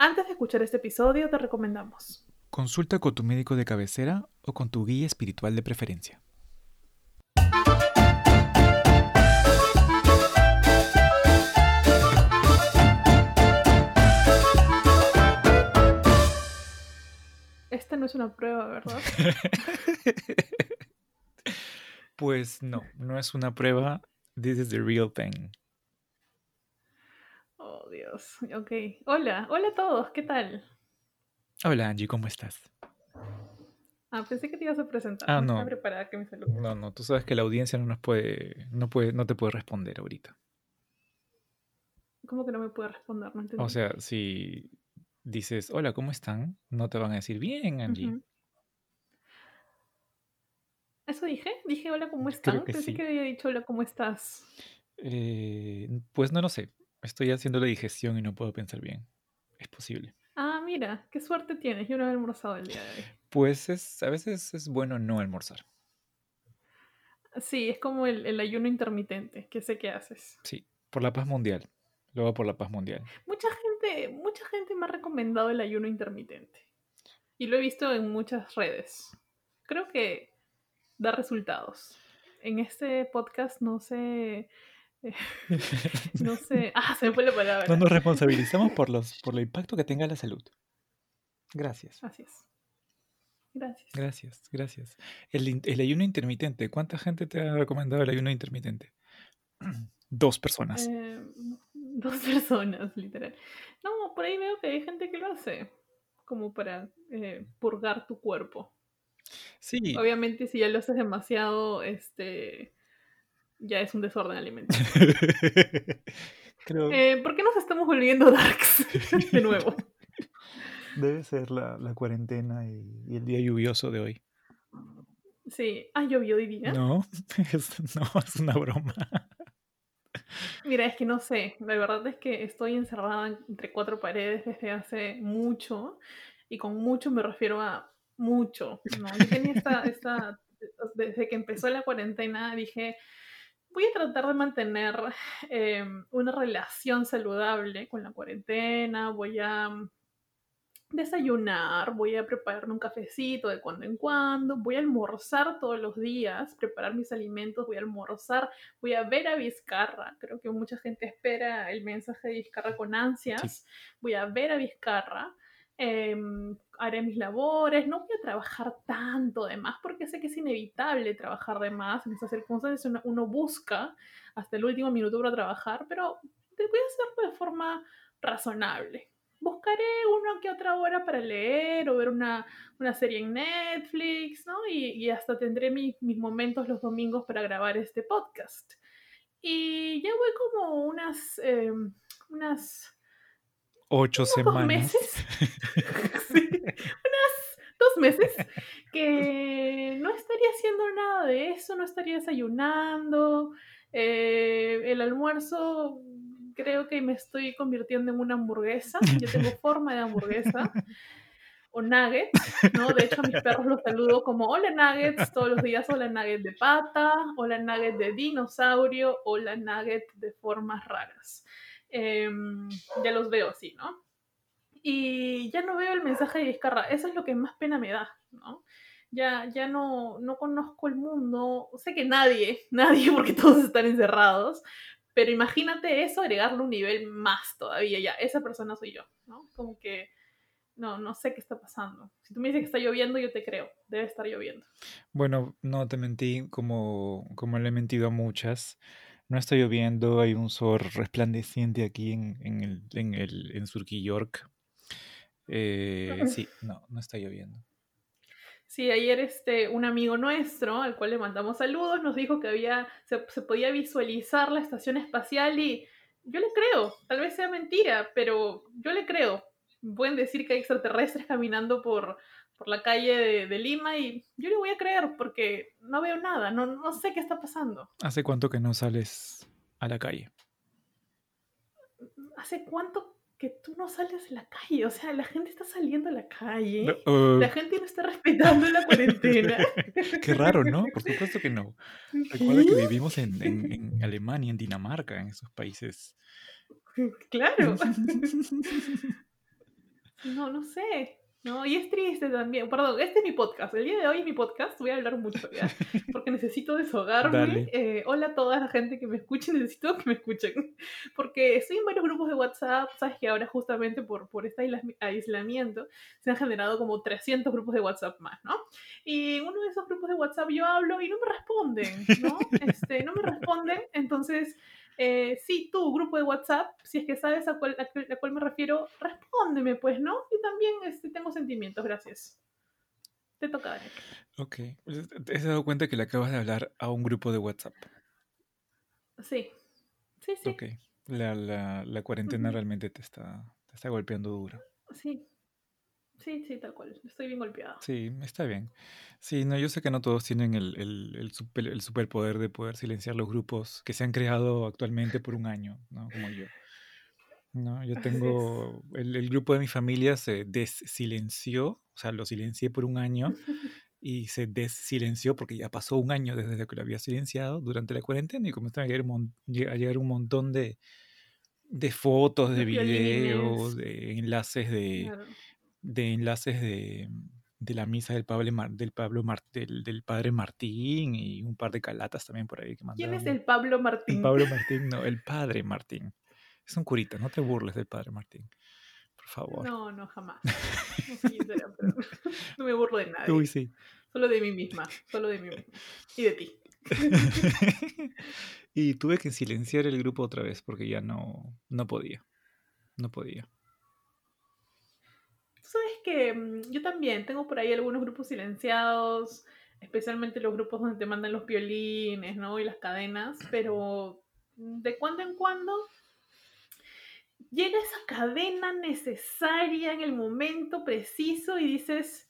Antes de escuchar este episodio, te recomendamos. Consulta con tu médico de cabecera o con tu guía espiritual de preferencia. Esta no es una prueba, ¿verdad? pues no, no es una prueba. This is the real thing. Oh, Dios. Ok. Hola, hola a todos, ¿qué tal? Hola Angie, ¿cómo estás? Ah, pensé que te ibas a presentar. Ah, no. no. estaba preparada que me salud. No, no, tú sabes que la audiencia no nos puede, no puede, no te puede responder ahorita. ¿Cómo que no me puede responder? No entendí. O sea, si dices, hola, ¿cómo están? No te van a decir, bien, Angie. ¿Eso dije? Dije hola, ¿cómo están? que Pensé sí. que había dicho hola, ¿cómo estás? Eh, pues no lo sé. Estoy haciendo la digestión y no puedo pensar bien. Es posible. Ah, mira, qué suerte tienes. Yo no he almorzado el día de hoy. Pues es, a veces es bueno no almorzar. Sí, es como el, el ayuno intermitente, que sé que haces. Sí, por la paz mundial. Lo hago por la paz mundial. Mucha gente, mucha gente me ha recomendado el ayuno intermitente. Y lo he visto en muchas redes. Creo que da resultados. En este podcast no sé. no sé. Ah, se me fue la palabra. No nos responsabilizamos por, los, por el impacto que tenga en la salud. Gracias. Así es. Gracias. Gracias, gracias. El, el ayuno intermitente. ¿Cuánta gente te ha recomendado el ayuno intermitente? Dos personas. Eh, dos personas, literal. No, por ahí veo que hay gente que lo hace. Como para eh, purgar tu cuerpo. Sí, Obviamente, si ya lo haces demasiado, este. Ya es un desorden alimentario. creo Eh, ¿Por qué nos estamos volviendo darks de nuevo? debe ser la, la cuarentena y, y el día lluvioso de hoy. Sí. Ah, llovió hoy día. No, es, no, es una broma. Mira, es que no sé. La verdad es que estoy encerrada entre cuatro paredes desde hace mucho. Y con mucho me refiero a mucho. ¿no? Yo tenía esta, esta. Desde que empezó la cuarentena dije. Voy a tratar de mantener eh, una relación saludable con la cuarentena. Voy a mm, desayunar, voy a prepararme un cafecito de cuando en cuando, voy a almorzar todos los días, preparar mis alimentos, voy a almorzar, voy a ver a Vizcarra. Creo que mucha gente espera el mensaje de Vizcarra con ansias. Voy a ver a Vizcarra. eh, haré mis labores, no voy a trabajar tanto de más porque sé que es inevitable trabajar de más en estas circunstancias. Uno, busca hasta el último minuto para trabajar, pero voy a hacerlo de forma razonable. Buscaré una que otra hora para leer o ver una, una serie en Netflix, ¿no? Y, y hasta tendré mi- mis momentos los domingos para grabar este podcast. Y ya voy como unas, eh, unas Ocho semanas. meses, sí, unas dos meses que no estaría haciendo nada de eso, no estaría desayunando. eh, el almuerzo creo que me estoy convirtiendo en una hamburguesa. Yo tengo forma de hamburguesa. O nuggets, ¿no? De hecho, a mis perros los saludo como hola nuggets todos los días, hola nuggets de pata, hola nuggets de dinosaurio, hola nuggets de formas raras. Em, ya los veo así, ¿no? Y ya no veo el mensaje de Vizcarra, eso es lo que más pena me da, ¿no? Ya, ya no, no conozco el mundo, sé que nadie, nadie, porque todos están encerrados, pero imagínate eso, agregarle un nivel más todavía, ya, esa persona soy yo, ¿no? Como que no, no sé qué está pasando. Si tú me dices que está lloviendo, yo te creo, debe estar lloviendo. Bueno, no te mentí como, como le he mentido a muchas. No está lloviendo, hay un sol resplandeciente aquí en, en el, en el en Surquillork. Eh, sí, no, no está lloviendo. Sí, ayer este, un amigo nuestro, al cual le mandamos saludos, nos dijo que había, se, se podía visualizar la estación espacial y yo le creo, tal vez sea mentira, pero yo le creo. Pueden decir que hay extraterrestres caminando por, por la calle de, de Lima y yo le voy a creer porque no veo nada, no, no sé qué está pasando. ¿Hace cuánto que no sales a la calle? ¿Hace cuánto que tú no sales a la calle? O sea, la gente está saliendo a la calle. No, uh, La gente no está respetando la cuarentena. qué raro, ¿no? Por supuesto que no. Recuerda que vivimos en, en- en Alemania, en Dinamarca, en esos países. Claro. No, no sé. No, y es triste también. Perdón, este es mi podcast. El día de hoy es mi podcast. Voy a hablar mucho ya. Porque necesito deshogarme. Eh, hola a toda la gente que me escuche. Necesito que me escuchen. Porque estoy en varios grupos de WhatsApp. Sabes que ahora, justamente por, por este aisla- aislamiento, se han generado como 300 grupos de WhatsApp más, ¿no? Y en uno de esos grupos de WhatsApp yo hablo y no me responden, ¿no? Este, no me responden. Entonces. Eh, sí, tú, grupo de WhatsApp, si es que sabes a cuál, a cuál- me refiero, respóndeme, pues, ¿no? Y también este, tengo sentimientos, gracias. Te toca, Daniel. Ok. Pues, ¿Te has dado cuenta que le acabas de hablar a un grupo de WhatsApp? Sí, sí, sí, Ok. La, la, la cuarentena Ujú. realmente te está, te está golpeando duro. sí, sí, sí, tal cual. Estoy bien golpeada. Sí, está bien. Sí, no, yo sé que no todos tienen el, el, el, super- el superpoder de poder silenciar los grupos que se han creado actualmente por un año, ¿no? Como yo. No, yo tengo el, el grupo de mi familia se desilenció, o sea, lo silencié por un año y se desilenció porque ya pasó un año desde que lo había silenciado durante la cuarentena y comenzaron a llegar un, mon- lle- a llegar un montón de, de fotos, de De videos, violines. de enlaces de, Claro. De enlaces de, de la misa del Pablo, Mar- del, Pablo Mar- del, del Padre Martín y un par de calatas también por ahí que ¿Quién es el Pablo El Martín? Pablo Martín, no, el Padre Martín. Es un curita, no te burles del Padre Martín, por favor. No, no, jamás. No sé quién será, pero no me burlo de nadie. Uy, sí. Solo de mí misma, solo de mí misma. Y de ti. y tuve que silenciar el grupo otra vez porque ya no, no podía. No podía. Que mm, yo también tengo por ahí algunos grupos silenciados, especialmente los grupos donde te mandan los violines, ¿no? Y las cadenas, pero de cuando en cuando llega esa cadena necesaria en el momento preciso y dices,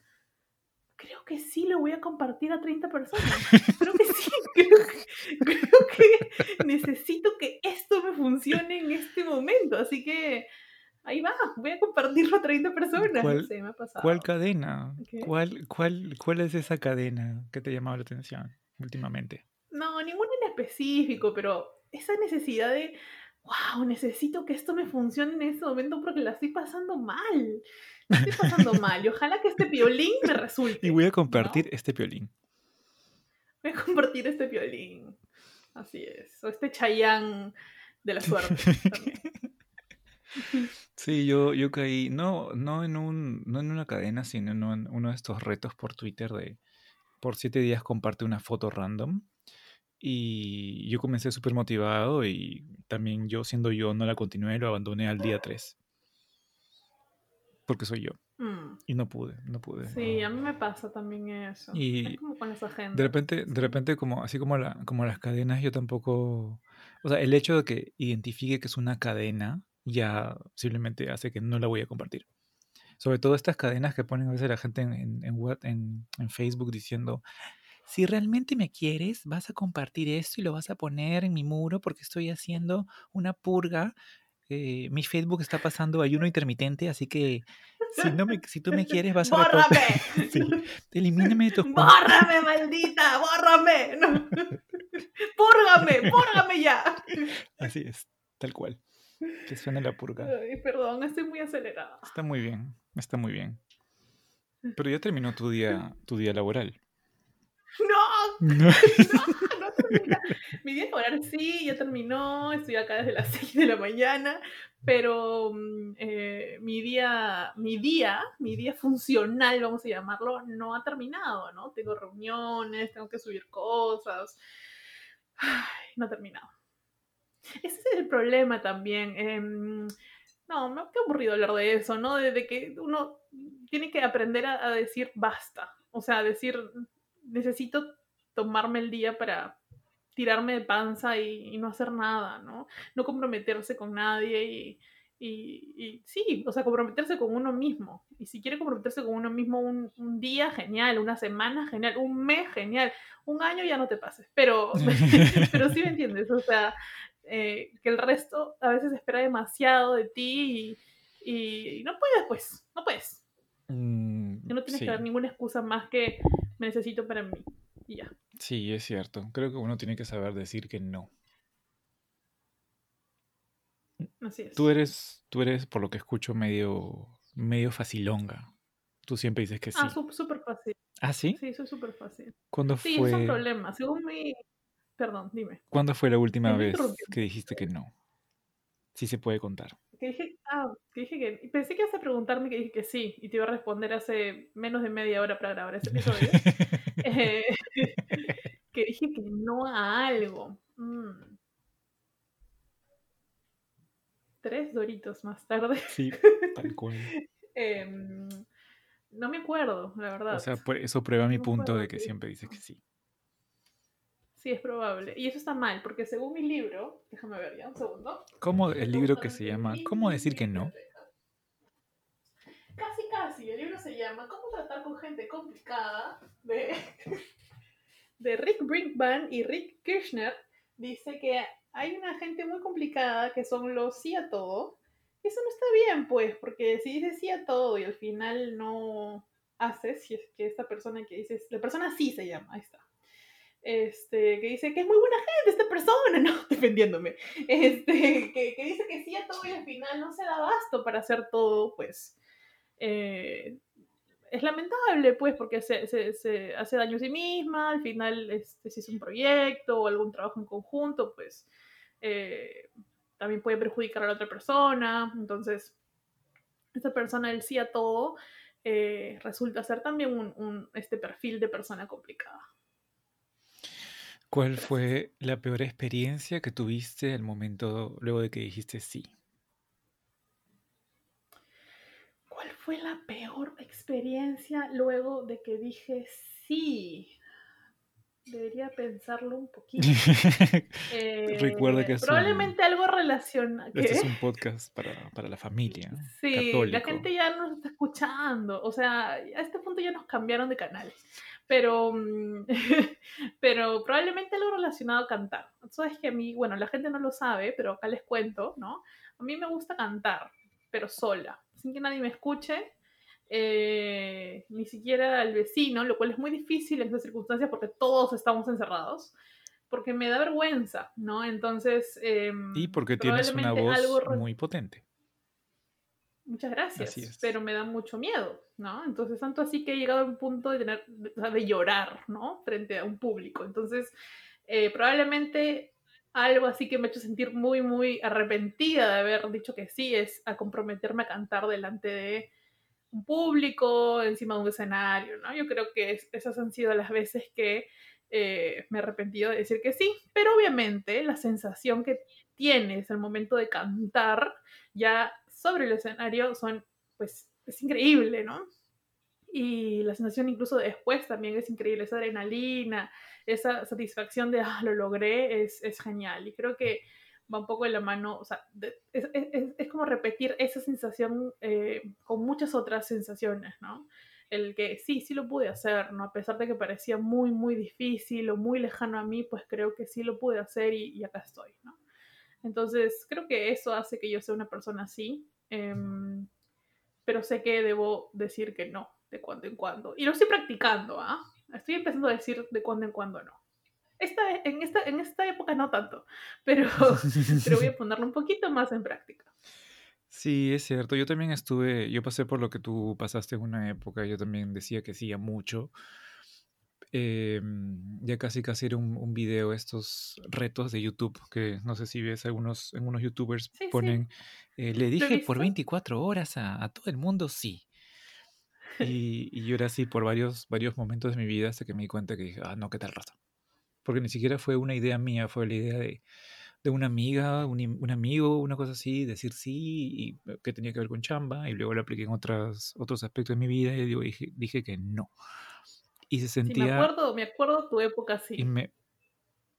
creo que sí lo voy a compartir a 30 personas. Creo que sí, creo que, creo que necesito que esto me funcione en este momento, así que ahí va, voy a compartirlo a 30 personas. ¿Cuál, sé, me ha pasado. ¿Cuál cadena? ¿Qué? ¿Cuál, cuál, ¿Cuál es esa cadena que te ha llamado la atención últimamente? No, ninguna en específico, pero esa necesidad de, wow, necesito que esto me funcione en este momento porque la estoy pasando mal. La estoy pasando mal y ojalá que este piolín me resulte. Y voy a ¿no? compartir este piolín. Voy a compartir este piolín. Así es. O este chayán de la suerte también. Sí, yo, yo caí, no, no en un, no en una cadena, sino en un- uno de estos retos por Twitter de por siete días comparte una foto random. Y yo comencé súper motivado y también yo siendo yo no la continué, lo abandoné al día 3. Porque soy yo. Mm, Y no pude, no pude. Sí, a mí me pasa también eso. Y es como con las agendas. De repente, de repente como, así como, la, como las cadenas, yo tampoco... O sea, el hecho de que identifique que es una cadena ya simplemente hace que no la voy a compartir. Sobre todo estas cadenas que ponen a veces la gente en, en, en, What- en- en Facebook diciendo, si realmente me quieres, vas a compartir esto y lo vas a poner en mi muro porque estoy haciendo una purga. eh, mi Facebook está pasando ayuno intermitente, así que si, no me, si tú me quieres, vas a... ¡Bórrame! Sí. Elimíname de tus. ¡Bórrame, maldita! ¡Bórrame! No. ¡Púrgame! ¡Púrgame ya! Así es, tal cual. Que suene la purga. Ay, perdón, estoy muy acelerada. Está muy bien, está muy bien. Pero ya terminó tu día, tu día laboral. ¡No! No. ¡No! ¡No termina! Mi día laboral sí, ya terminó. Estoy acá desde las 6 de la mañana. Pero mm, eh, mi día, mi día, mi día funcional, vamos a llamarlo, no ha terminado, ¿no? Tengo reuniones, tengo que subir cosas. Ay, no ha terminado. Ese es el problema también. em, no, qué aburrido hablar de eso, ¿no? De, que uno tiene que aprender a, decir basta. O sea, decir, necesito tomarme el día para tirarme de panza y, y no hacer nada, ¿no? No comprometerse con nadie y, y- y sí, o sea, comprometerse con uno mismo. Y si quiere comprometerse con uno mismo un, un día, genial, una semana, genial, un mes, genial, un año ya no te pases, pero, pero sí me entiendes, o sea, eh, que el resto a veces espera demasiado de ti y, y no puedes, pues, no puedes. Mm, No tienes sí, que dar ninguna excusa más que me necesito para mí. Y ya. sí, es cierto. Creo que uno tiene que saber decir que no. Así es. Tú eres, tú eres, por lo que escucho, medio, medio facilonga. Tú siempre dices que sí. Ah, súper fácil. ¿Ah, sí? Sí, soy súper fácil. ¿Cuándo Sí, fue? es un problema. Según mi... Perdón, dime. ¿Cuándo fue la última vez que dijiste que no? Sí se puede contar. Que dije, ah, que dije que... Pensé que ibas a preguntarme que dije que sí. Y te iba a responder hace menos de media hora para grabar ese episodio. Eh, que dije que no a algo. Mm. Tres doritos más tarde. sí, tal cual. Em, no me acuerdo, la verdad. O sea, eso prueba mi punto de que siempre dices que sí. Sí, es probable. Y eso está mal, porque según mi libro, déjame ver ya un segundo. ¿Cómo el libro que se llama ¿Cómo decir que no? Casi, casi. El libro se llama ¿Cómo tratar con gente complicada? de, de Rick Brinkman y Rick Kirchner. Dice que hay una gente muy complicada que son los sí a todo. Eso no está bien, pues, porque si dices sí a todo y al final no haces, si es que esta persona que dices, la persona sí se llama, ahí está. Este, que dice que es muy buena gente esta persona, ¿no? Defendiéndome. Este, que, que dice que sí a todo y al final no se da abasto para hacer todo, pues. eh, es lamentable, pues, porque se, se- hace daño a sí misma, al final, este, si es un proyecto o algún trabajo en conjunto, pues, eh, también puede perjudicar a la otra persona. Entonces, esta persona del sí a todo eh, resulta ser también un, un- este perfil de persona complicada. ¿Cuál fue la peor experiencia que tuviste al momento luego de que dijiste sí? ¿Cuál fue la peor experiencia luego de que dije sí? Debería pensarlo un poquito. Recuerda que Eh, es un- probablemente algo relacionado. Este es un podcast para, para la familia. Sí, la católico. gente ya nos está escuchando. O sea, a este punto ya nos cambiaron de canal. Pero, mm, pero probablemente algo relacionado a cantar. Sabes que a mí, bueno, la gente no lo sabe, pero acá les cuento, ¿no? A mí me gusta cantar, pero sola, sin que nadie me escuche. eh, ni siquiera al vecino, lo cual es muy difícil en estas circunstancias porque todos estamos encerrados, porque me da vergüenza, ¿no? Entonces... em, Y porque tienes una voz algo muy potente. Muchas gracias, pero me da mucho miedo, ¿no? Entonces, tanto así que he llegado a un punto de tener, de llorar, ¿no? Frente a un público. Entonces, eh, probablemente algo así que me ha hecho sentir muy, muy arrepentida de haber dicho que sí es a comprometerme a cantar delante de un público, encima de un escenario, ¿no? Yo creo que es- esas han sido las veces que eh, me he arrepentido de decir que sí, pero obviamente la sensación que tienes al momento de cantar ya sobre el escenario son, pues, es increíble, ¿no? Y la sensación incluso de después también es increíble, esa adrenalina, esa satisfacción de, ah, lo logré, es, genial. Y creo que va un poco de la mano, o sea, es como repetir esa sensación eh, con muchas otras sensaciones, ¿no? El que sí, sí lo pude hacer, ¿no? A pesar de que parecía muy, muy difícil o muy lejano a mí, pues creo que sí lo pude hacer y, y acá estoy, ¿no? Entonces, creo que eso hace que yo sea una persona así, em, pero sé que debo decir que no, de cuando en cuando. Y lo estoy practicando, ¿ah? Estoy empezando a decir de cuando en cuando no. Esta, en, esta, en esta época no tanto, pero, pero voy a ponerlo un poquito más en práctica. Sí, es cierto. Yo también estuve, yo pasé por lo que tú pasaste en una época, yo también decía que sí a mucho. Em, ya casi casi era un, un video estos retos de YouTube, que no sé si ves algunos, algunos youtubers Sí, sí. ponen, eh, le dije por visto. 24 horas a, a todo el mundo sí. Y, y yo era así por varios, varios momentos de mi vida hasta que me di cuenta que dije, ah, no, qué tal rato. Porque ni siquiera fue una idea mía, fue la idea de, de una amiga, un, un amigo, una cosa así, decir sí, y eh, que tenía que ver con chamba, y luego lo apliqué en otras, otros aspectos de mi vida y digo, dije, dije que no. Y se Sí, me sentía... acuerdo, me acuerdo tu época Y así. me...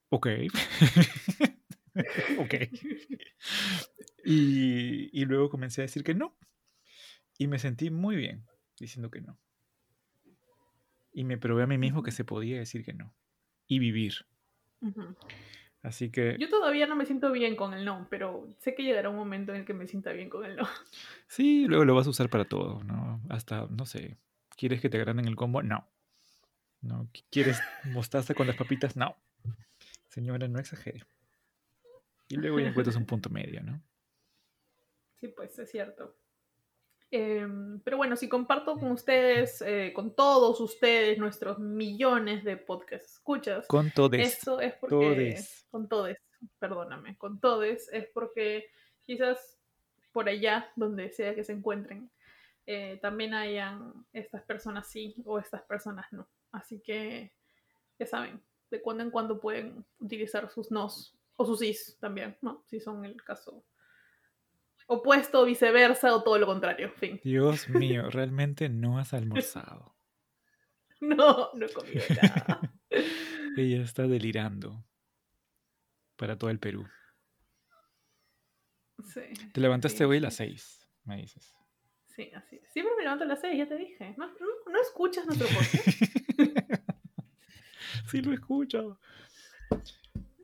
Ok. ok. Y, y luego comencé a decir que no. Y me sentí muy bien diciendo que no. Y me probé a mí mismo que se podía decir que no. Y vivir. Ujú. Así que Yo todavía no me siento bien con el no, pero sé que llegará un momento en el que me sienta bien con el no. sí, luego lo vas a usar para todo, ¿no? Hasta, no sé, ¿quieres que te agranden el combo? No. ¿No? ¿Quieres mostaza con las papitas? No. Señora, no exagere. Y luego ya encuentras un punto medio, ¿no? Sí, pues es cierto. Em, pero bueno, si comparto con ustedes, eh, con todos ustedes, nuestros millones de podcast escuchas, Con todes. eso es porque... Todes. Con todes, perdóname, con todes es porque quizás por allá, donde sea que se encuentren, eh, también hayan estas personas sí o estas personas no. Así que ya saben, de cuando en cuando pueden utilizar sus nos o sus is también, ¿no? Si son el caso opuesto, viceversa o todo lo contrario. Fin. Dios mío, realmente no has almorzado. No, no he comido nada. Ella está delirando para todo el Perú. Sí. Te levantaste sí, hoy a las 6, me dices. Sí, así es. Siempre me levanto a las seis, ya te dije. ¿No, no, no escuchas nuestro podcast? sí, lo escucho.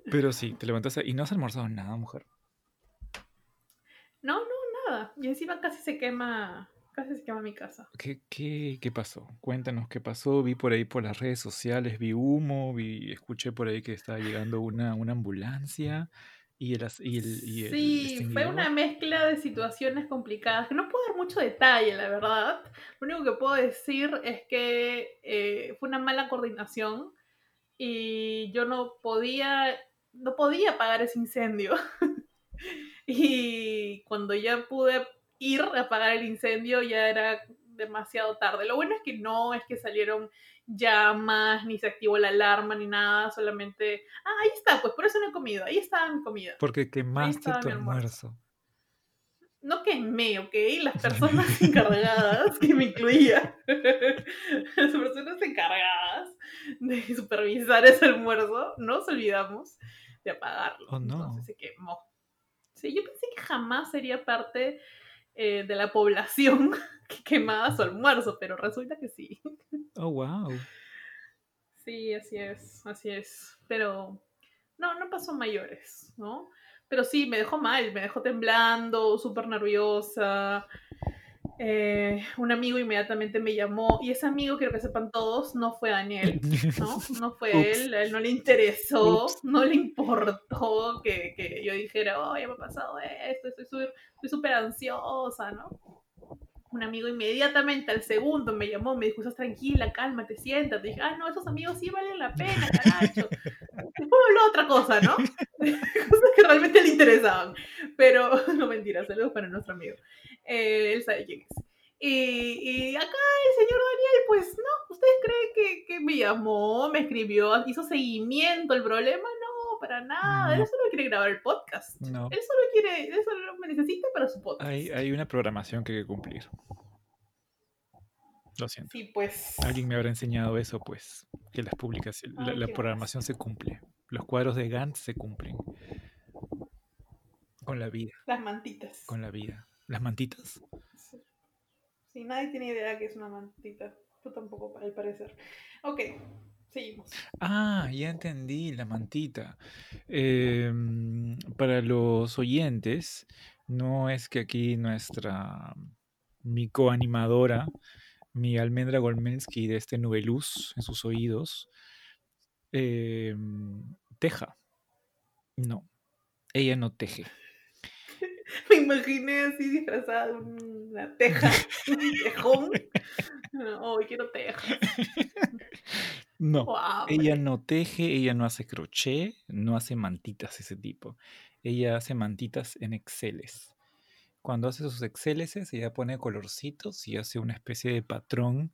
Pero sí, te levantaste y no has almorzado nada, mujer. Nada. Y encima casi se quema, casi se quema mi casa. ¿Qué, qué, qué pasó? Cuéntanos qué pasó. Vi por ahí por las redes sociales, vi humo, vi, escuché por ahí que estaba llegando una, una ambulancia y el, y el, y el Sí, fue una mezcla de situaciones complicadas, no puedo dar mucho detalle, la verdad. Lo único que puedo decir es que eh, fue una mala coordinación y yo no podía, no podía apagar ese incendio. y cuando ya pude ir a apagar el incendio ya era demasiado tarde. Lo bueno es que no es que salieron llamas, ni se activó la alarma, ni nada, solamente... Ah, ahí está, pues por eso no he comido, ahí estaba mi comida. Porque quemaste tu almuerzo. no quemé, ¿ok? Las personas encargadas, que me incluía, las personas encargadas de supervisar ese almuerzo, nos olvidamos de apagarlo. Oh, no. Entonces se quemó. Sí, yo pensé que jamás sería parte eh, de la población que quemaba su almuerzo, pero resulta que sí. Oh, wow. Sí, así es, así es. Pero no, no pasó mayores, ¿no? Pero sí, me dejó mal, me dejó temblando, súper nerviosa. Eh, un amigo inmediatamente me llamó y ese amigo, quiero que sepan todos, no fue Daniel, ¿no? No fue Ups. él, a él no le interesó, Ups. no le importó que, que yo dijera, oh, ya me ha pasado esto, estoy súper ansiosa, ¿no? Un amigo inmediatamente al segundo me llamó, me dijo, estás tranquila, cálmate, siéntate. dije, ah, no, esos amigos sí valen la pena, caracho. Después habló otra cosa, ¿no? Cosas que realmente le interesaban. Pero, no mentira, saludos para nuestro amigo. Eh, él sabe quién es. Y, y acá el señor Daniel, pues no, ¿ustedes creen que, que me llamó, me escribió, hizo seguimiento al problema? No, para nada. No. Él solo quiere grabar el podcast. No. Él solo quiere, él solo me necesita para su podcast. Hay, hay una programación que hay que cumplir. Lo siento. Sí, pues. Alguien me habrá enseñado eso, pues, que las publicaciones, la, Ay, la qué programación se cumple. Los cuadros de Gantt se cumplen. Con la vida, Las mantitas. con la vida. ¿Las mantitas? Sí. Sí, nadie tiene idea que es una mantita. Tú tampoco, al parecer. Ok, seguimos. Ah, ya entendí, la mantita. Em, para los oyentes, no es que aquí nuestra, mi coanimadora, mi almendra Golmensky de este Nubeluz en sus oídos, em, teja. No, ella no teje. Me imaginé así disfrazada de una teja, un tejón. Oh, quiero tejas. No. Wow. Ella no teje, ella no hace crochet, no hace mantitas ese tipo. Ella hace mantitas en Exceles. Cuando hace sus Exceles, ella pone colorcitos y hace una especie de patrón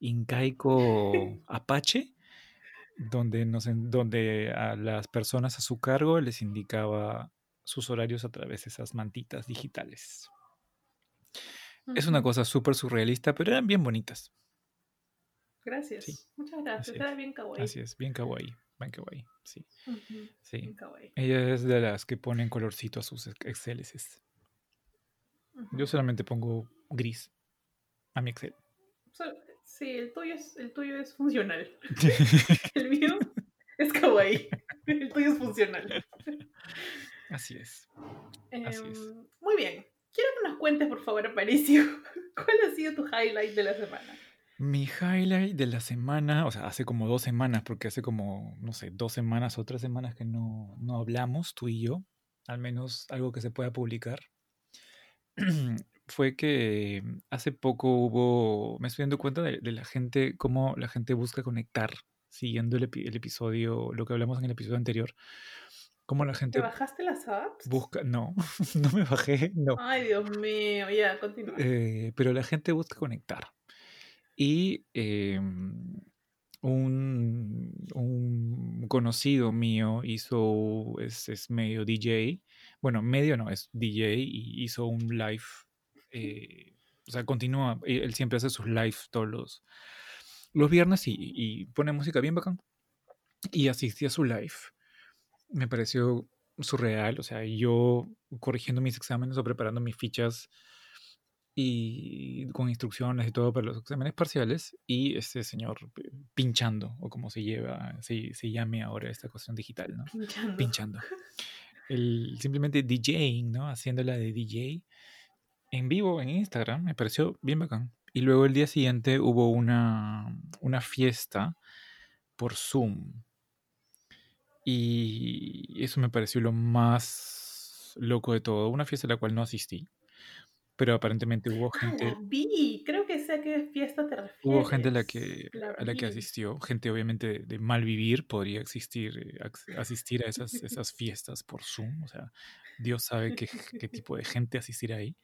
incaico apache, donde, nos, donde a las personas a su cargo les indicaba sus horarios a través de esas mantitas digitales. Es una cosa súper surrealista, pero eran bien bonitas. Gracias. Sí, Muchas gracias. así Era es. bien kawaii. Así es, bien kawaii, bien kawaii, sí. Sí. Bien kawaii. Ella es de las que ponen colorcito a sus ex- Exceles. Ujú. Yo solamente pongo gris a mi Excel. So- sí, el tuyo, es, el tuyo es funcional. El mío es kawaii. El tuyo es funcional. Así es. Así es. Em, muy bien. Quiero que nos cuentes, por favor, Aparicio, ¿cuál ha sido tu highlight de la semana? Mi highlight de la semana, o sea, hace como dos semanas, porque hace como, no sé, dos semanas o tres semanas que no, no hablamos, tú y yo, al menos algo que se pueda publicar, fue que hace poco hubo, me estoy dando cuenta de, de la gente, cómo la gente busca conectar, siguiendo el episodio, lo que hablamos en el episodio anterior, cómo la ¿Te gente bajaste las apps? busca, no, no me bajé, no, Ay, Dios mío, ya, continúa. eh, pero la gente busca conectar. Y em, un, un conocido mío hizo, es, es medio DJ, bueno, medio no, es DJ y hizo un live, eh, o sea, continúa, eh, él siempre hace sus lives todos los, los viernes y, y pone música bien bacán. Y asistí a su live. Me pareció surreal, o sea, yo corrigiendo mis exámenes o preparando mis fichas y con instrucciones y todo para los exámenes parciales y este señor pinchando o como se lleva se, se llame ahora esta cuestión digital, ¿no? Pinchando. Pinchando. El, simplemente DJing, ¿no? Haciéndola de DJ en vivo en Instagram, me pareció bien bacán. Y luego el día siguiente hubo una, una fiesta por Zoom. Y eso me pareció lo más loco de todo. Una fiesta a la cual no asistí. Pero aparentemente hubo Ah, gente, la vi. Creo que sé a qué fiesta te refieres. hubo gente a la que, La a la que asistió. Gente obviamente de, de mal vivir podría existir, eh, asistir a esas, esas fiestas por Zoom. O sea, Dios sabe qué, qué tipo de gente asistirá ahí.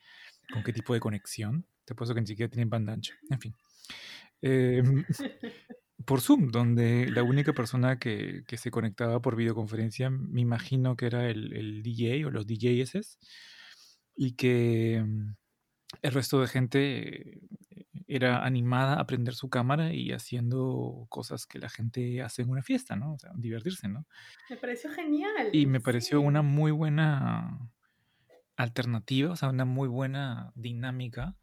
Con qué tipo de conexión. Te puesto que ni siquiera tienen banda ancha. En fin. Em, por Zoom, donde la única persona que, que se conectaba por videoconferencia, me imagino que era el, el DJ o los DJs, y que mm, el resto de gente eh, era animada a prender su cámara y haciendo cosas que la gente hace en una fiesta, ¿no? O sea, divertirse, ¿no? Me pareció genial. Y me pareció sí. una muy buena alternativa, o sea, una muy buena dinámica.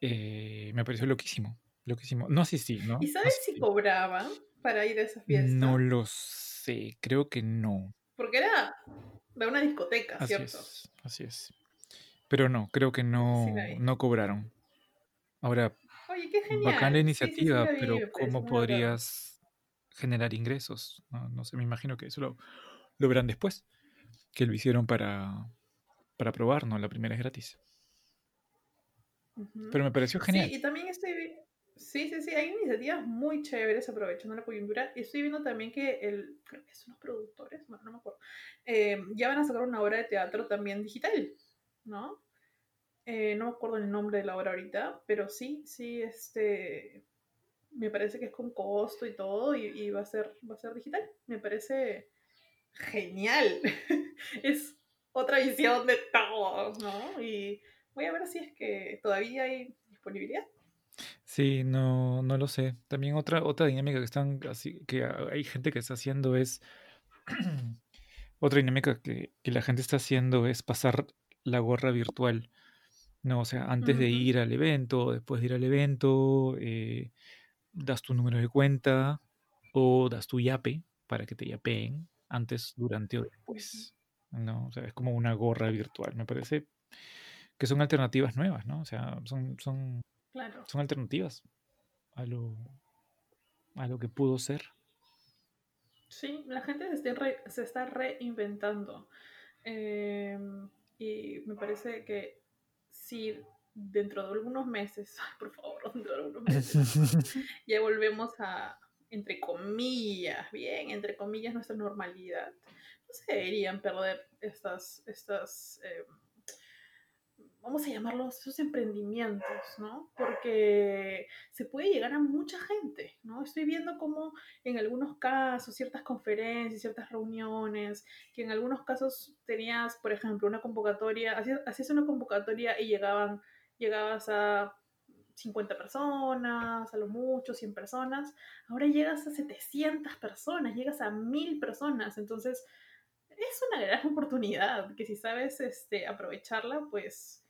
Eh, me pareció loquísimo, loquísimo. No asistí, ¿no? ¿Y No sabes si cobraban para ir a esa fiesta? No lo sé, creo que no. Porque era de una discoteca, Así ¿cierto? es, así es. Pero no, creo que Sí no, no cobraron. Ahora, Oye, qué genial. bacán la Sí, sí, sí, iniciativa, la vi, pero ¿cómo podrías generar ingresos? No, no sé, me imagino que eso lo, lo verán después, que lo hicieron para, para probar, ¿no? La primera es gratis. Pero me pareció genial. Sí, y también estoy Sí, sí, sí, hay iniciativas muy chéveres aprovechando la coyuntura. Y estoy viendo también que el, creo que son los productores, bueno, no me acuerdo, eh, ya van a sacar una obra de teatro también digital, ¿no? Eh, no me acuerdo el nombre de la obra ahorita, pero sí, sí, este, me parece que es con costo y todo y, y va a ser, va a ser digital. Me parece genial. es otra visión de todo, ¿no? Y voy a ver si es que todavía hay disponibilidad. Sí, no, no lo sé. También otra, otra dinámica que están así, que hay gente que está haciendo es otra dinámica que, que la gente está haciendo es pasar la gorra virtual. No, o sea, antes de ir al evento, después de ir al evento, eh, das tu número de cuenta o das tu yape para que te yapeen antes, durante o después. ¿No? O sea, es como una gorra virtual. Me parece que son alternativas nuevas, ¿no? O sea, son, son, Claro. son alternativas a lo, a lo que pudo ser. Sí, la gente se está, re- se está reinventando. Eh, y me parece que si dentro de algunos meses, por favor, dentro de algunos meses, ya volvemos a, entre comillas, bien, entre comillas, nuestra normalidad, no se deberían perder estas, estas eh, vamos a llamarlos, esos emprendimientos, ¿no? Porque se puede llegar a mucha gente, ¿no? Estoy viendo cómo en algunos casos, ciertas conferencias, ciertas reuniones, que en algunos casos tenías, por ejemplo, una convocatoria, hacías, hacías una convocatoria y llegaban, llegabas a 50 personas, a lo mucho 100 personas, ahora llegas a 700 personas, llegas a 1000 personas, entonces es una gran oportunidad que si sabes este, aprovecharla, pues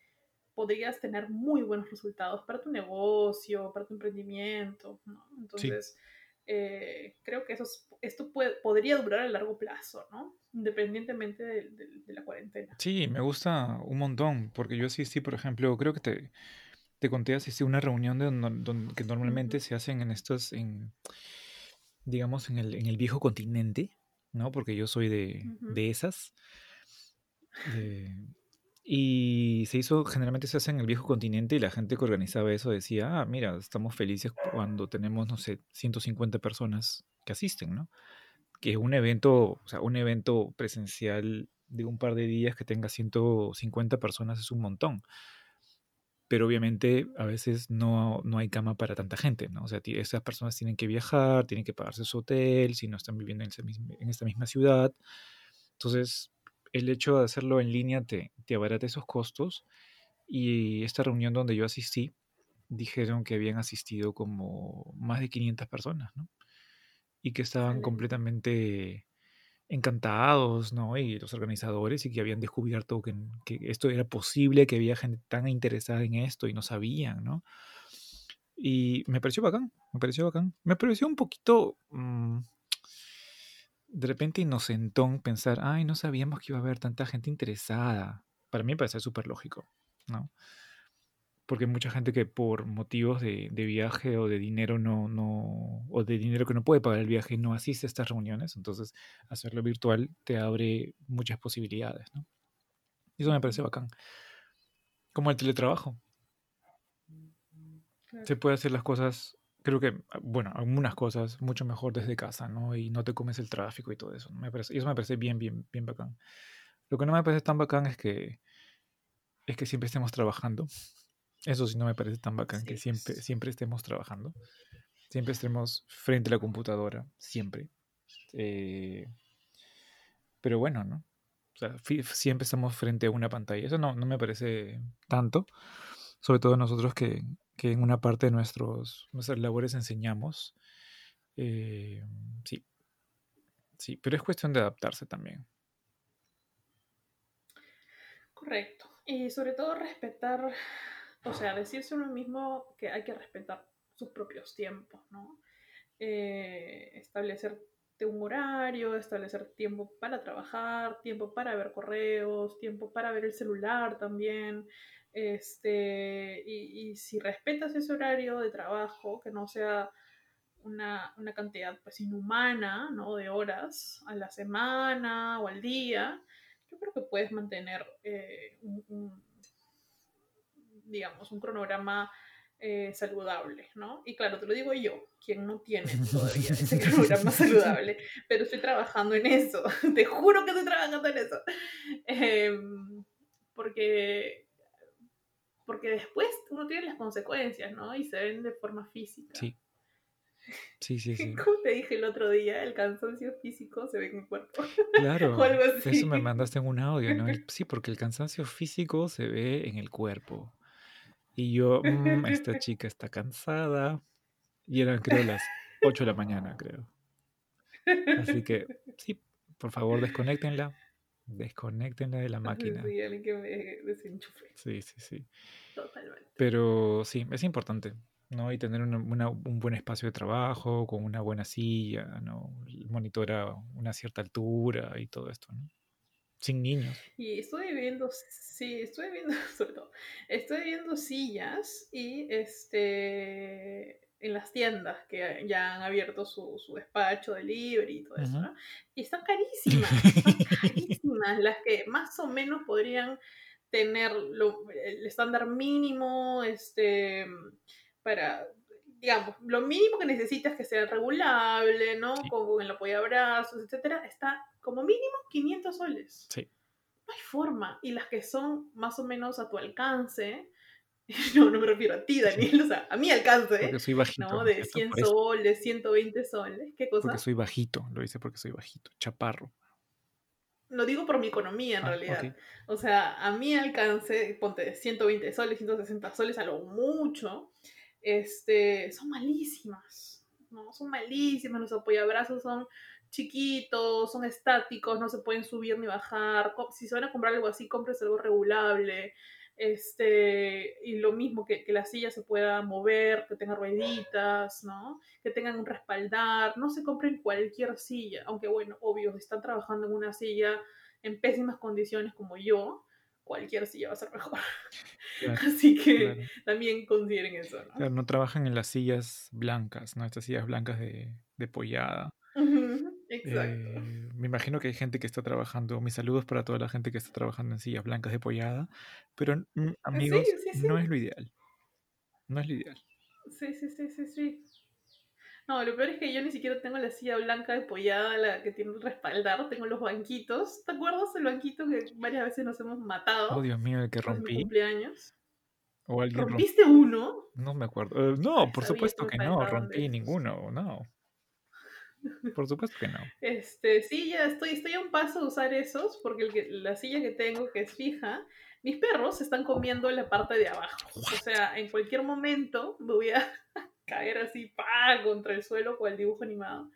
podrías tener muy buenos resultados para tu negocio, para tu emprendimiento, ¿no? Entonces, sí. eh, creo que eso es, esto puede, podría durar a largo plazo, ¿no? Independientemente de, de, de, la cuarentena. Sí, me gusta un montón, porque yo asistí, por ejemplo, creo que te, te conté, asistí a una reunión de donde, donde que normalmente uh -huh. se hacen en estos, en, digamos, en el, en el viejo continente, ¿no? Porque yo soy de, uh -huh. de esas. De, Y se hizo, generalmente se hace en el viejo continente y la gente que organizaba eso decía, ah, mira, estamos felices cuando tenemos, no sé, 150 personas que asisten, ¿no? Que un evento, o sea, un evento presencial de un par de días que tenga 150 personas es un montón. Pero obviamente a veces no, no hay cama para tanta gente, ¿no? O sea, esas personas tienen que viajar, tienen que pagarse su hotel, si no están viviendo en, en esta misma ciudad. Entonces, el hecho de hacerlo en línea te, te abarata esos costos. Y esta reunión donde yo asistí, dijeron que habían asistido como más de 500 personas, ¿no? Y que estaban completamente encantados, ¿no? Y los organizadores y que habían descubierto que, que, esto era posible, que había gente tan interesada en esto y no sabían, ¿no? Y me pareció bacán, me pareció bacán. Me pareció un poquito, mmm, de repente inocentón pensar, ay, no sabíamos que iba a haber tanta gente interesada. Para mí me parece súper lógico, ¿no? Porque hay mucha gente que por motivos de, de, viaje o de dinero no, no, o de dinero que no puede pagar el viaje no asiste a estas reuniones. Entonces, hacerlo virtual te abre muchas posibilidades, ¿no? Y eso me parece bacán. Como el teletrabajo. Se puede hacer las cosas creo que, bueno, algunas cosas mucho mejor desde casa, ¿no? Y no te comes el tráfico y todo eso. Me parece, y eso me parece bien, bien, bien bacán. Lo que no me parece tan bacán es que, es que siempre estemos trabajando. Eso sí no me parece tan bacán, que siempre, siempre estemos trabajando. Siempre estemos frente a la computadora, siempre. Eh, pero bueno, ¿no? O sea, siempre estamos frente a una pantalla. Eso no, no me parece tanto. Sobre todo nosotros que, que en una parte de nuestros, nuestras labores enseñamos. Eh, sí, sí, pero es cuestión de adaptarse también. Correcto. Y sobre todo respetar, o sea, decirse uno mismo que hay que respetar sus propios tiempos, ¿no? Eh, establecerte un horario, establecer tiempo para trabajar, tiempo para ver correos, tiempo para ver el celular también. Este, y, si respetas ese horario de trabajo, que no sea una, cantidad pues inhumana, ¿no? De horas a la semana o al día, yo creo que puedes mantener eh, un, digamos, un cronograma eh, saludable, ¿no? Y claro, te lo digo yo, quien no tiene todavía ese cronograma saludable, pero estoy trabajando en eso, te juro que estoy trabajando en eso, em, porque porque después uno tiene las consecuencias, ¿no? Y se ven de forma física. Sí. Sí, sí, sí. Como te dije el otro día, el cansancio físico se ve en el cuerpo. Claro, o algo así. eso me mandaste en un audio, ¿no? sí, porque el cansancio físico se ve en el cuerpo. Y yo, mmm, esta chica está cansada. Y eran, creo, las 8 de la mañana, creo. Así que, sí, por favor, desconectenla. Desconectenla de la máquina. Sí, alguien que me desenchufe. Sí, sí, sí. Totalmente. Pero sí, es importante, ¿no? Y tener un buen espacio de trabajo, con una buena silla, ¿no? Monitor a una cierta altura y todo esto, ¿no? Sin niños. Y estoy viendo, sí, estoy viendo, sobre todo, estoy viendo sillas y este en las tiendas que ya han abierto su, su despacho, delivery y todo eso, ¿no? Y están carísimas, están carísimas, las que más o menos podrían tener lo, el estándar mínimo, este, para, digamos, lo mínimo que necesitas que sea regulable, ¿no? Con el apoyo de brazos, etcétera, está como mínimo 500 soles. Sí. No hay forma. Y las que son más o menos a tu alcance, No, no me refiero a ti, Daniel, o sea, a mi alcance. Porque soy bajito. ¿no? De 100 soles, 120 soles. ¿Qué cosa? Porque soy bajito, lo hice porque soy bajito, chaparro. Lo digo por mi economía en ah, realidad. O sea, a mi alcance, ponte de 120 soles, 160 soles a lo mucho, este, son malísimas. ¿no? Son malísimas, los apoyabrazos son chiquitos, son estáticos, no se pueden subir ni bajar. Si se van a comprar algo así, compres algo regulable. Este, y lo mismo que, que, la silla se pueda mover, que tenga rueditas, ¿no? Que tengan un respaldar, no se compren cualquier silla, aunque bueno, obvio, si están trabajando en una silla en pésimas condiciones como yo, cualquier silla va a ser mejor. Así que también consideren eso, ¿no? Claro, no trabajan en las sillas blancas, ¿no? Estas sillas blancas de, de pollada. Exacto. Eh, me imagino que hay gente que está trabajando, mis saludos para toda la gente que está trabajando en sillas blancas de pollada, pero mm, Sí, amigos, sí, sí. no es lo ideal. No es lo ideal. Sí, sí, sí, sí, sí. No, lo peor es que yo ni siquiera tengo la silla blanca apoyada, la que tiene el respaldar, tengo los banquitos. ¿Te acuerdas el banquito que varias veces nos hemos matado? Oh, Dios mío, el que rompí. cumpleaños. O. ¿Rompiste uno? No me acuerdo. Eh, no, por supuesto que no, de rompí ninguno, no. Por supuesto que no. Este, sí, ya estoy, estoy a un paso de usar esos, porque el que- la silla que tengo, que es fija, mis perros están comiendo la parte de abajo. O sea, en cualquier momento me voy a caer así, pa, contra el suelo con el dibujo animado.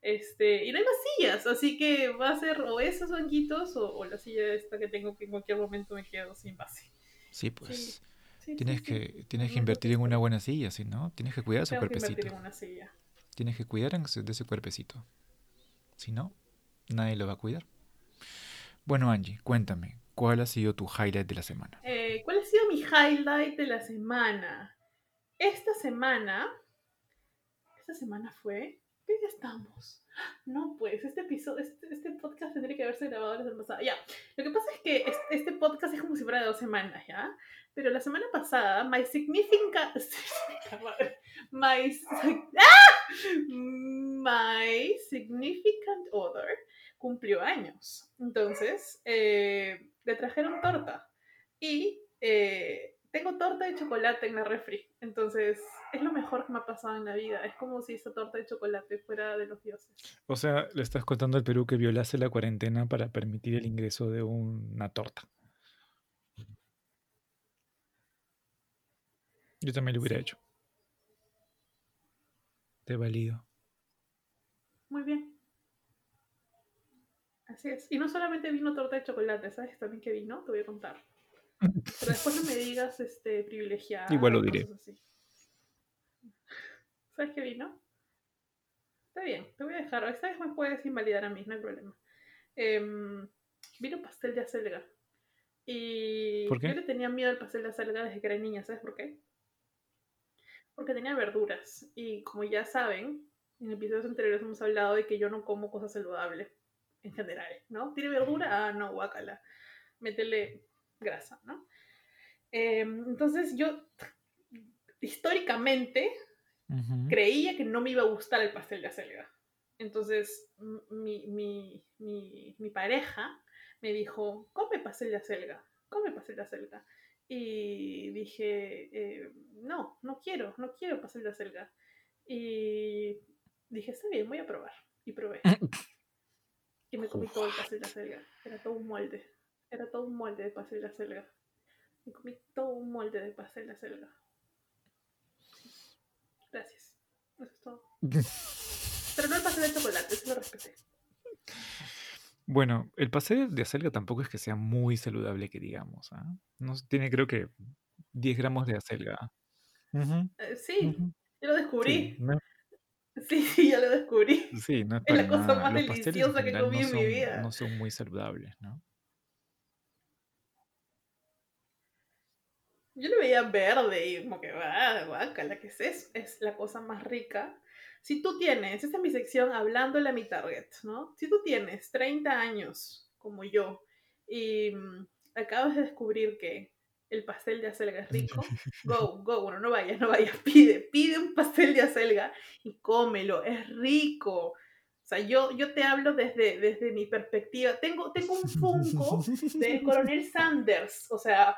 Este, y no hay más sillas, así que va a ser o esos banquitos o, o la silla esta que tengo que en cualquier momento me quedo sin base. Sí, pues. Sí, Tienes sí, que, tienes que invertir en una buena silla, ¿sí, no? Tienes que cuidar su Tengo que invertir en una silla. Tienes que cuidar de ese cuerpecito. Si no, nadie lo va a cuidar. Bueno, Angie, cuéntame, ¿cuál ha sido tu highlight de la semana? Eh, ¿Cuál ha sido mi highlight de la semana? Esta semana. ¿Esta semana fue? ¿Qué día estamos? No, pues, este episodio, este, este podcast tendría que haberse grabado la semana pasada. Ya, lo que pasa es que es- este podcast es como si fuera de dos semanas, ¿ya? Pero la semana pasada, My Significant... My... ¡Ah! My Significant Other cumplió años. Entonces, eh, le trajeron torta. Y eh, tengo torta de chocolate en la refri. Entonces, es lo mejor que me ha pasado en la vida. Es como si esa torta de chocolate fuera de los dioses. O sea, le estás contando al Perú que violase la cuarentena para permitir el ingreso de una torta. Yo también lo hubiera Sí. hecho. Te valido. Muy bien. Así es. Y no solamente vino torta de chocolate, ¿sabes también que vino? Te voy a contar. Pero después no me digas este, privilegiada. Igual lo diré. así. ¿Sabes qué vino? Está bien, te voy a dejar. Esta vez me puedes invalidar a mí, no hay problema. Em, vino pastel de acelga. Y ¿Por qué? yo le tenía miedo al pastel de acelga desde que era niña, ¿sabes por qué? Porque tenía verduras. Y como ya saben, en episodios anteriores hemos hablado de que yo no como cosas saludables en general, ¿no? ¿Tiene verdura? Ah, no, guácala. Métele grasa, ¿no? Em, entonces yo históricamente creía que no me iba a gustar el pastel de acelga. Entonces mi, mi, mi, mi pareja me dijo, come pastel de acelga, come pastel de acelga. Y dije, eh, no, no quiero, no quiero pastel de acelga. Y dije, está bien, voy a probar. Y probé. Y me comí todo el pastel de acelga. Era todo un molde. Era todo un molde de pastel de acelga. Me comí todo un molde de pastel de acelga. Gracias. Eso es todo. Pero no el pastel de chocolate, eso lo respeté. Bueno, el pastel de acelga tampoco es que sea muy saludable que digamos. ¿ah? No, tiene creo que 10 gramos de acelga. Eh, sí, ujú. yo lo Sí, descubrí. no, Sí, sí, ya lo descubrí. sí, no es Es la cosa nada. más Los deliciosa que comí no en mi son, vida. no son muy saludables, ¿no? Yo lo veía verde y como que, ah, guácala, ¿qué es eso? Es la cosa más rica. Si tú tienes, esta es mi sección hablándole a mi target, ¿no? Si tú tienes 30 años, como yo, y mm, acabas de descubrir que el pastel de acelga es rico, go, go, bueno, no vayas, no vayas, pide, pide un pastel de acelga y cómelo, es rico. O sea, yo, yo te hablo desde, desde mi perspectiva. Tengo, tengo un Funko del coronel Sanders, o sea,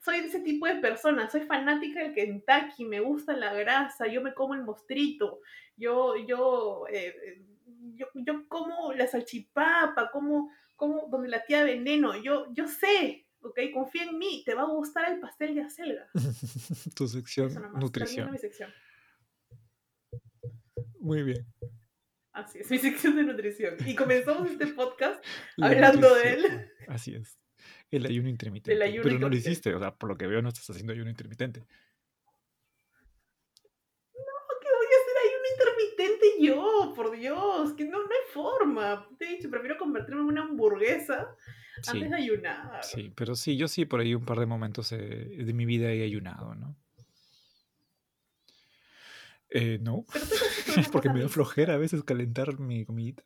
soy de ese tipo de persona, soy fanática del Kentucky, me gusta la grasa, yo me como el mostrito, yo, yo, eh, eh, yo, yo como la salchipapa, como, como donde la tía veneno, yo, yo sé, ok, confía en mí, te va a gustar el pastel de acelga. Tu sección nutrición. mi sección. Muy bien. Así es, mi sección de nutrición. Y comenzamos este podcast La hablando de él. Así es. El ayuno intermitente. ayuno Pero no lo hiciste, o sea, por lo que veo no estás haciendo ayuno intermitente. ¿Qué voy a hacer ayuno intermitente yo? Por Dios, que no, no hay forma. Te he dicho, prefiero convertirme en una hamburguesa Sí, antes de ayunar. sí, pero sí, yo sí por ahí un par de momentos eh, de mi vida he ayunado, ¿no? Eh, no, porque me da flojera a veces calentar mi comidita.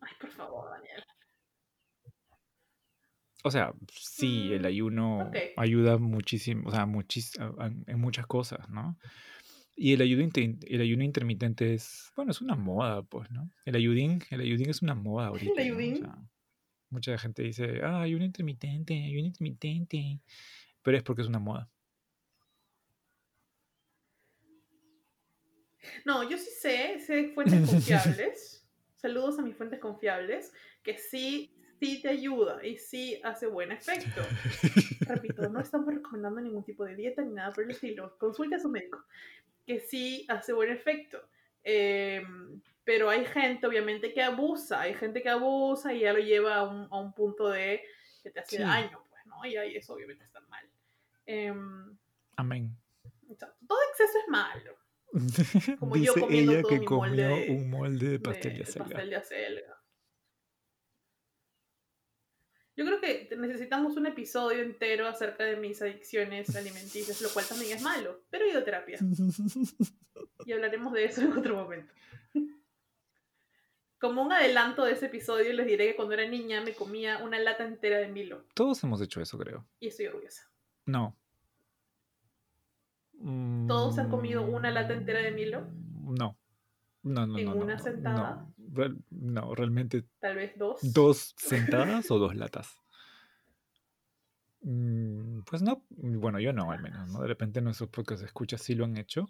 Ay, por favor, Daniel. O sea, sí, el Mm, ayuno ayuda muchísimo, o sea, muchis- en muchas cosas, ¿no? Y el ayuno, el ayuno intermitente es, bueno, es una moda, pues, ¿no? El ayudín, el ayudín es una moda ahorita, ¿no? O ayudín? sea, mucha gente dice, ah, ayuno intermitente, ayuno intermitente, pero es porque es una moda. No, yo sí sé, sé fuentes confiables. Saludos a mis fuentes confiables, que sí, sí te ayuda y sí hace buen efecto. Repito, no estamos recomendando ningún tipo de dieta ni nada por el estilo. Consulte a su médico, que sí hace buen efecto. Eh, pero hay gente, obviamente, que abusa. Hay gente que abusa y ya lo lleva a un, a un punto de que te hace Sí. daño, pues, ¿no? Y ahí eso obviamente está mal. Em, Amén. todo exceso es malo. Como yo Dice comiendo ella todo que mi molde comió de- un molde de de- pastel de de acelga. pastel de acelga. Yo creo que necesitamos un episodio entero acerca de mis adicciones alimenticias, lo cual también es malo, pero he ido a terapia y hablaremos de eso en otro momento. Como un adelanto de ese episodio, les diré que cuando era niña me comía una lata entera de Milo Todos hemos hecho eso, creo. y estoy orgullosa. No. ¿Todos han comido una lata entera de Milo? No. No, no, ¿En no. una no, sentada? No, Real- no, realmente Tal vez dos. dos sentadas o dos latas. Mm, Pues no, bueno, yo no al menos, ¿no? De repente nuestros podcast escuchas sí lo han hecho.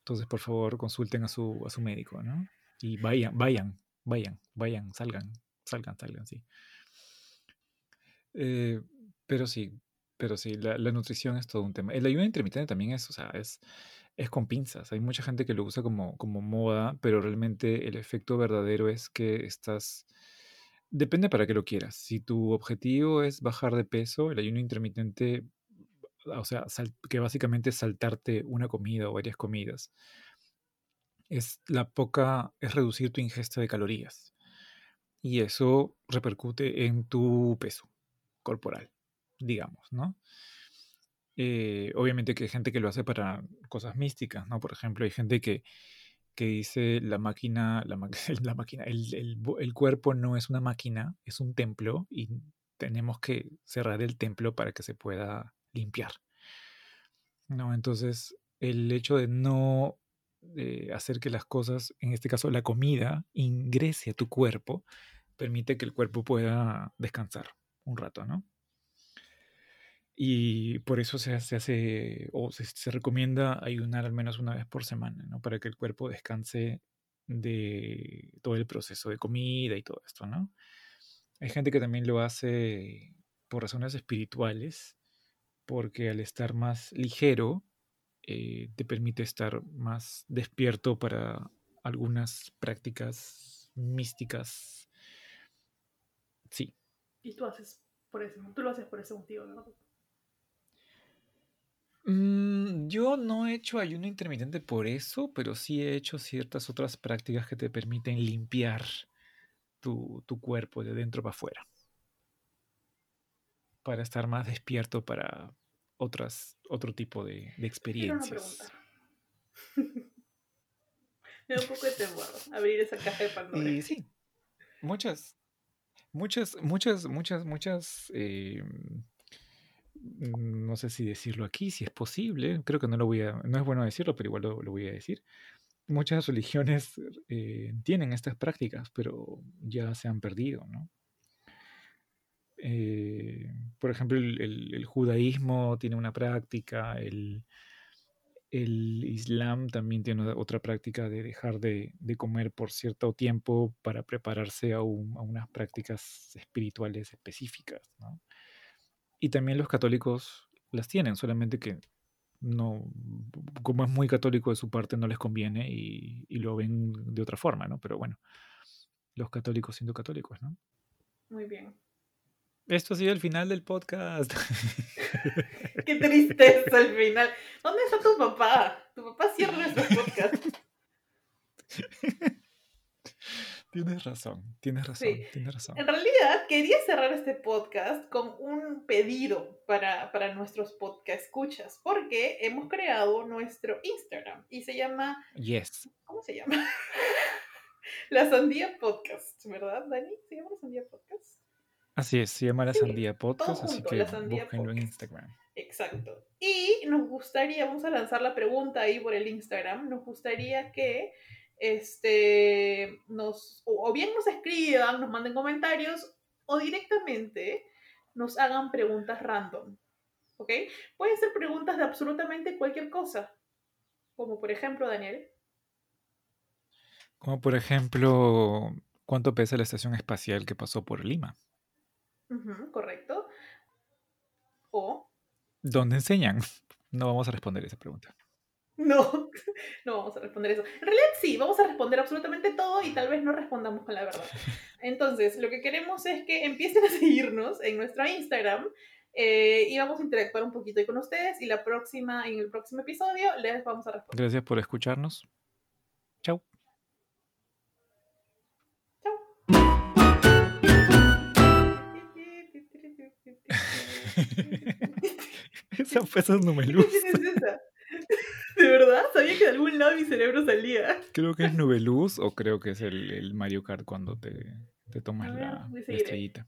Entonces, por favor, consulten a su, a su médico, ¿no? Y vayan, vayan, vayan, vayan, salgan, salgan, salgan, sí. Eh, pero sí, pero sí, la, la nutrición es todo un tema. El ayuno intermitente también es, o sea, es, es con pinzas. Hay mucha gente que lo usa como, como moda, pero realmente el efecto verdadero es que estás... Depende para qué lo quieras. Si tu objetivo es bajar de peso, el ayuno intermitente, o sea, que básicamente es saltarte una comida o varias comidas, es la poca, es reducir tu ingesta de calorías. Y eso repercute en tu peso corporal, digamos, ¿no? Eh, obviamente que hay gente que lo hace para cosas místicas, ¿no? Por ejemplo, hay gente que, que dice la máquina, la, la máquina, el, el cuerpo no es una máquina, es un templo y tenemos que cerrar el templo para que se pueda limpiar. ¿No? Entonces, el hecho de no eh, hacer que las cosas, en este caso la comida, ingrese a tu cuerpo, permite que el cuerpo pueda descansar un rato, ¿no? Y por eso se, se hace, o se, se recomienda ayunar al menos una vez por semana, ¿no? Para que el cuerpo descanse de todo el proceso de comida y todo esto, ¿no? Hay gente que también lo hace por razones espirituales, porque al estar más ligero, eh, te permite estar más despierto para algunas prácticas místicas. Sí, Y tú haces por ese, tú lo haces por ese motivo, ¿no? Mm, yo no he hecho ayuno intermitente por eso, pero sí he hecho ciertas otras prácticas que te permiten limpiar tu, tu cuerpo de dentro para afuera. Para estar más despierto para otras, otro tipo de, experiencias. Me da un poco de temor abrir esa caja de Pandora. Y sí, muchas, muchas, muchas, muchas, muchas, eh, mm, no sé si decirlo aquí, si es posible, creo que no lo voy a, no es bueno decirlo, pero igual lo, voy a decir. Muchas religiones eh, tienen estas prácticas, pero ya se han perdido, ¿no? Eh, por ejemplo, el, judaísmo tiene una práctica, el, el islam también tiene otra- práctica de dejar de, de comer por cierto tiempo para prepararse a, a unas prácticas espirituales específicas, ¿no? Y también los católicos las tienen, solamente que no, como es muy católico de su parte, no les conviene y, y lo ven de otra forma, ¿no? Pero bueno, los católicos siendo católicos, ¿no? Muy bien. Esto ha sido el final del podcast. Qué tristeza al final. ¿Dónde está tu papá? Tu papá cierra nuestro podcast. Tienes razón, tienes razón, Sí. tienes razón. En realidad, quería cerrar este podcast con un pedido para, para nuestros podcast escuchas, porque hemos creado nuestro Instagram y se llama, Yes. ¿cómo se llama? La Sandía Podcast, ¿verdad, Dani? ¿Se llama La Sandía Podcast? Así es, se llama La Sí, Sandía Podcast, así junto, que búsquenlo en. Instagram. Exacto. Y nos gustaría, vamos a lanzar la pregunta ahí por el Instagram, nos gustaría que este, nos, o, bien nos escriban, nos manden comentarios, o directamente nos hagan preguntas random. ¿Ok? Pueden ser preguntas de absolutamente cualquier cosa. Como por ejemplo, Daniel. Como por ejemplo, ¿cuánto pesa la estación espacial que pasó por Lima? Correcto. O ¿Dónde enseñan? No vamos a responder esa pregunta. No, no vamos a responder eso. En realidad sí, vamos a responder absolutamente todo y tal vez no respondamos con la verdad. Entonces, lo que queremos es que empiecen a seguirnos en nuestro Instagram eh, y vamos a interactuar un poquito ahí con ustedes y la próxima, en el próximo episodio les vamos a responder. Gracias por escucharnos. Chau. Esa fue esa Nubeluz. ¿Quién es esa? ¿De verdad? Sabía que de algún lado mi cerebro salía. Creo que es Nubeluz o creo que es el, Mario Kart cuando te, tomas la, la estrellita.